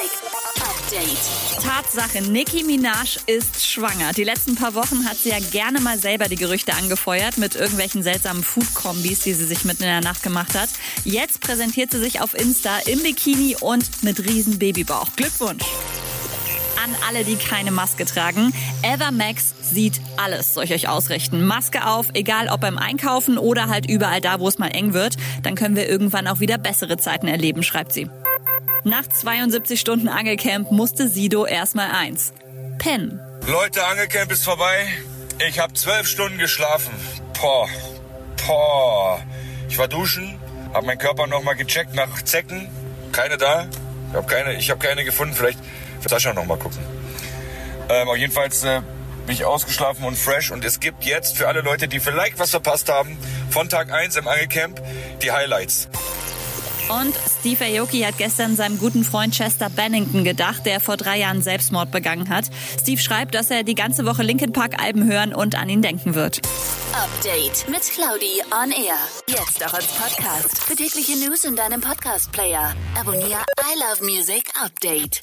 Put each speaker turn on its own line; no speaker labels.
Update.
Tatsache, Nicki Minaj ist schwanger. Die letzten paar Wochen hat sie ja gerne mal selber die Gerüchte angefeuert mit irgendwelchen seltsamen Food-Kombis, die sie sich mitten in der Nacht gemacht hat. Jetzt präsentiert sie sich auf Insta im Bikini und mit riesen Babybauch. Glückwunsch! An alle, die keine Maske tragen. Evermax sieht alles, soll ich euch ausrichten. Maske auf, egal ob beim Einkaufen oder halt überall da, wo es mal eng wird. Dann können wir irgendwann auch wieder bessere Zeiten erleben, schreibt sie. Nach 72 Stunden Angelcamp musste Sido erstmal eins. Pennen.
Leute, Angelcamp ist vorbei. Ich habe zwölf Stunden geschlafen. Boah, boah. Ich war duschen, habe meinen Körper nochmal gecheckt nach Zecken. Keine da. Ich habe keine, hab keine gefunden. Vielleicht für Sascha nochmal gucken. Ähm, aber jedenfalls äh, bin ich ausgeschlafen und fresh. Und es gibt jetzt für alle Leute, die vielleicht was verpasst haben, von Tag 1 im Angelcamp die Highlights.
Und Steve Aoki hat gestern seinem guten Freund Chester Bennington gedacht, der vor drei Jahren Selbstmord begangen hat. Steve schreibt, dass er die ganze Woche Linkin Park Alben hören und an ihn denken wird.
Update mit Claudi on Air. Jetzt auch als Podcast. Für tägliche News in deinem Podcast-Player. Abonniere I Love Music Update.